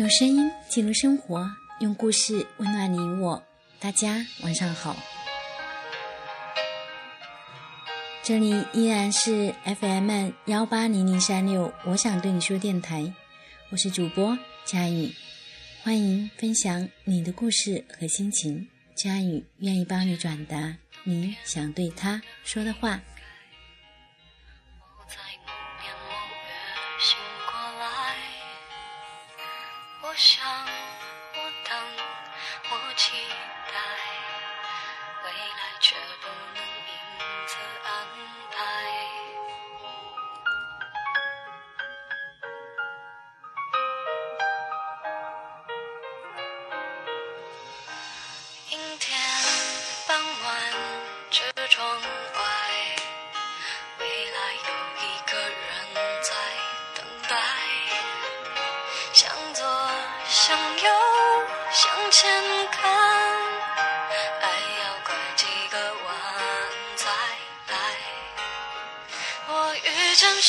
用声音记录生活，用故事温暖你我。大家晚上好，这里依然是 FM 幺八零零三六，我想对你说电台，我是主播佳宇，欢迎分享你的故事和心情，佳宇愿意帮你转达你想对他说的话。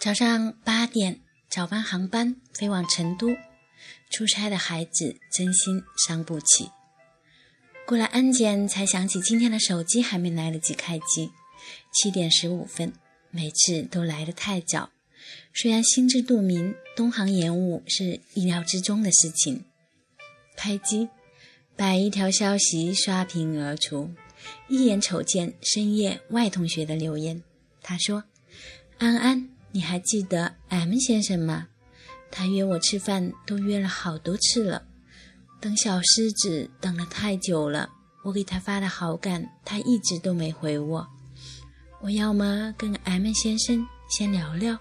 早上八点，早班航班飞往成都，出差的孩子真心伤不起。过了安检，才想起今天的手机还没来得及开机。七点十五分，每次都来得太早。虽然心知肚明，东航延误是意料之中的事情。开机，把一条消息刷屏而出。一眼瞅见深夜外同学的留言，他说：“安安，你还记得 M 先生吗？他约我吃饭都约了好多次了，等小狮子等了太久了。我给他发的好感，他一直都没回我。我要么跟 M 先生先聊聊。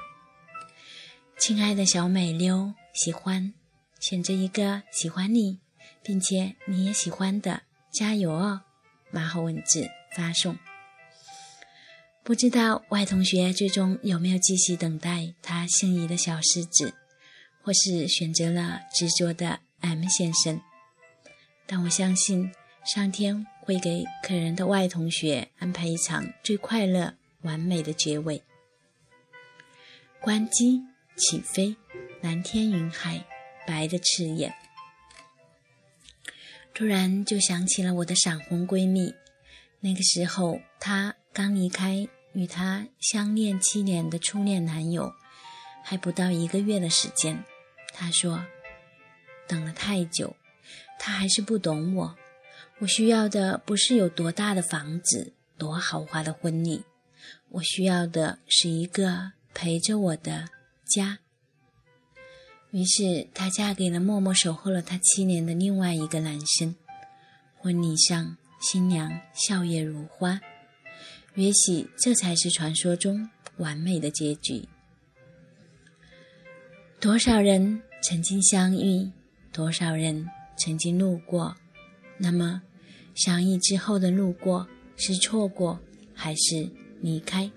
亲爱的小美妞，喜欢，选择一个喜欢你，并且你也喜欢的，加油哦！”马后文字发送，不知道外同学最终有没有继续等待他心仪的小狮子，或是选择了执着的 M 先生？但我相信上天会给可人的外同学安排一场最快乐、完美的结尾。关机，起飞，蓝天云海，白的刺眼。突然就想起了我的闪婚闺蜜，那个时候她刚离开与她相恋七年的初恋男友，还不到一个月的时间。她说：“等了太久，他还是不懂我。我需要的不是有多大的房子、多豪华的婚礼，我需要的是一个陪着我的家。”于是，她嫁给了默默守候了她七年的另外一个男生。婚礼上，新娘笑靥如花。也许这才是传说中完美的结局。多少人曾经相遇，多少人曾经路过。那么，相遇之后的路过，是错过，还是离开？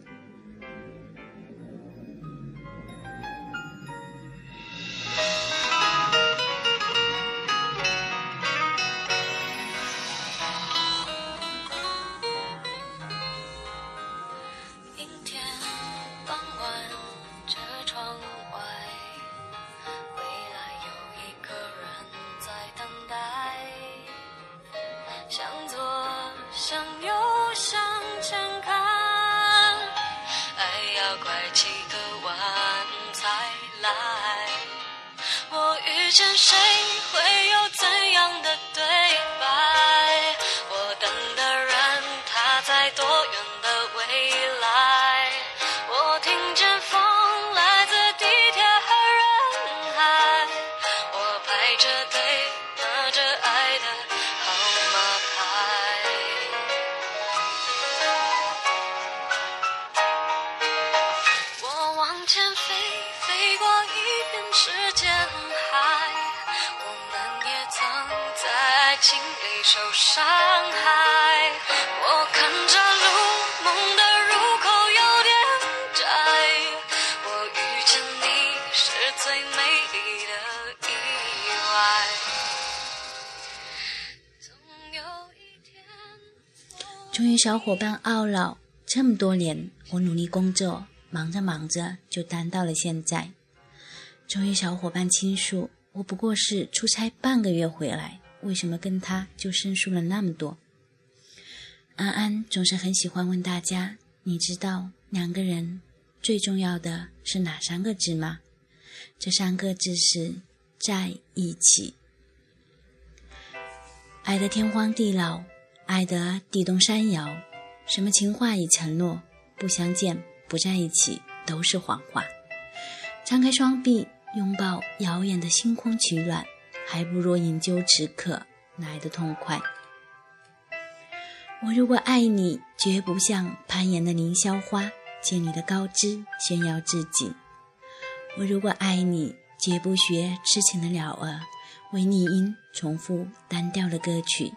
时间。海，我们也曾在爱。情里受伤害。我看着路，梦的入口有点窄。我遇见你是最美丽的意外。总有一天，终于小伙伴懊恼，这么多年我努力工作，忙着忙着就单到了现在。终于小伙伴倾诉，我不过是出差半个月回来。为什么跟他就生疏了那么多？安安总是很喜欢问大家：“你知道两个人最重要的是哪三个字吗？”这三个字是在一起。爱得天荒地老，爱得地动山摇，什么情话与承诺，不相见不在一起都是谎话。张开双臂，拥抱遥远的星空取暖。还不如饮酒止渴来的痛快。我如果爱你，绝不像攀岩的凌霄花，借你的高枝炫耀自己；我如果爱你，绝不学痴情的鸟儿，为你音重复单调的歌曲；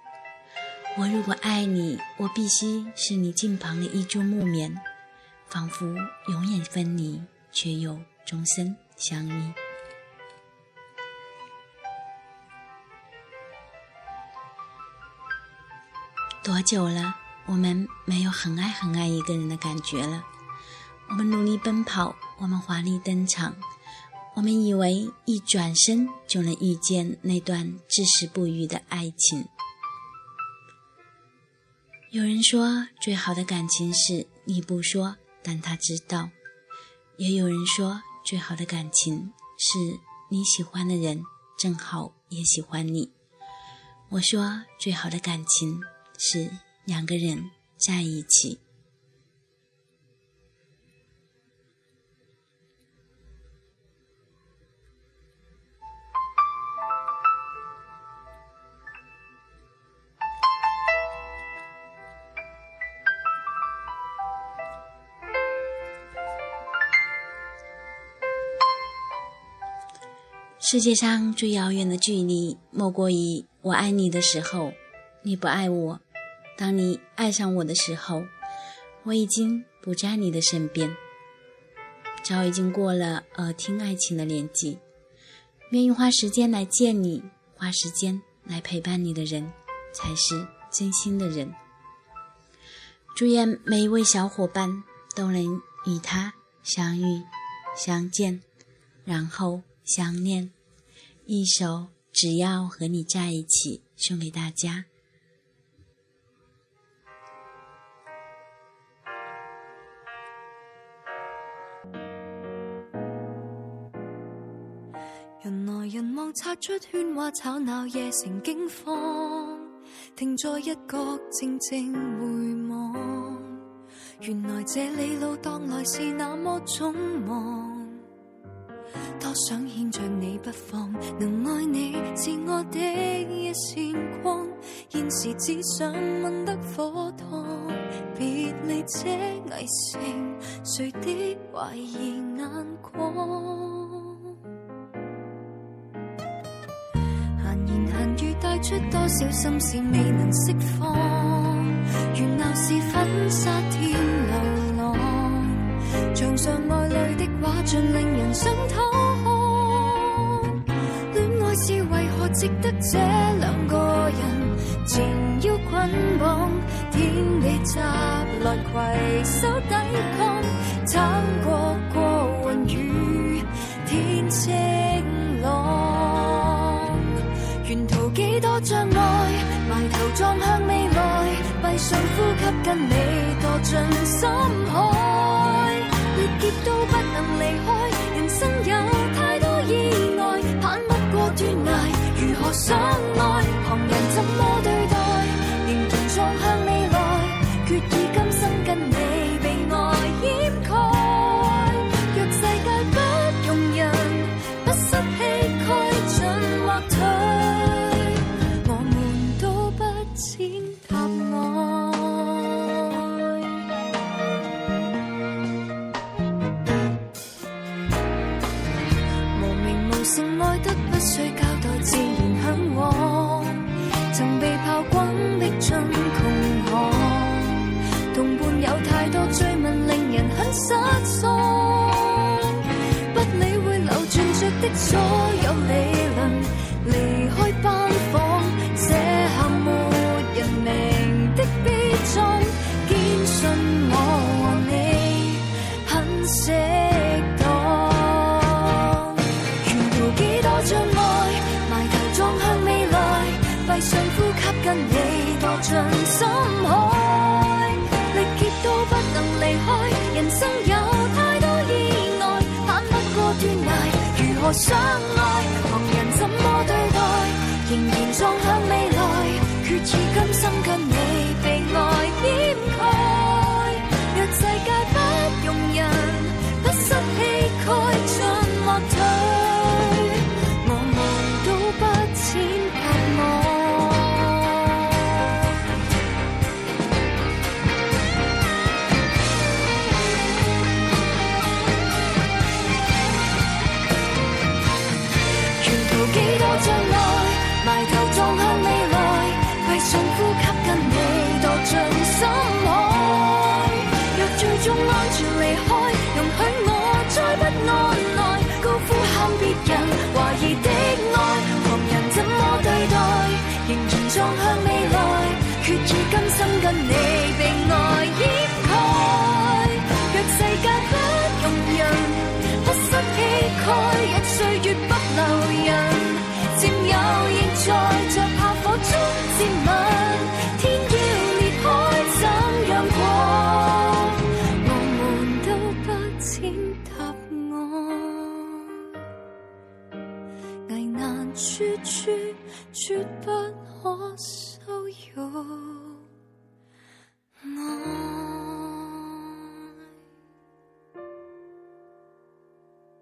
我如果爱你，我必须是你近旁的一株木棉，仿佛永远分离，却又终身相依。多久了，我们没有很爱很爱一个人的感觉了？我们努力奔跑，我们华丽登场，我们以为一转身就能遇见那段至死不渝的爱情。有人说，最好的感情是你不说，但他知道；也有人说，最好的感情是你喜欢的人正好也喜欢你。我说，最好的感情。是两个人在一起。世界上最遥远的距离，莫过于我爱你的时候，你不爱我。当你爱上我的时候，我已经不在你的身边，早已经过了耳听爱情的年纪。愿意花时间来见你，花时间来陪伴你的人，才是真心的人。祝愿每一位小伙伴都能与他相遇、相见，然后相念。一首《只要和你在一起》送给大家。擦出喧哗吵闹，夜城惊慌，停在一角静静回望。原来这里路当来是那么匆忙，多想牵着你不放，能爱你是我的一线光。现时只想吻得火烫，别离这危城，谁的怀疑眼光？出多少心事未能释放？原闹是粉沙添流浪，墙上爱侣的画像令人想偷看。恋爱是为何值得这两个人缠腰捆绑？天地杂来携手抵抗，吸跟你堕进深海，历劫都不能离开，人生有太多意外，攀不过断崖，如何相爱？旁人怎么的左右如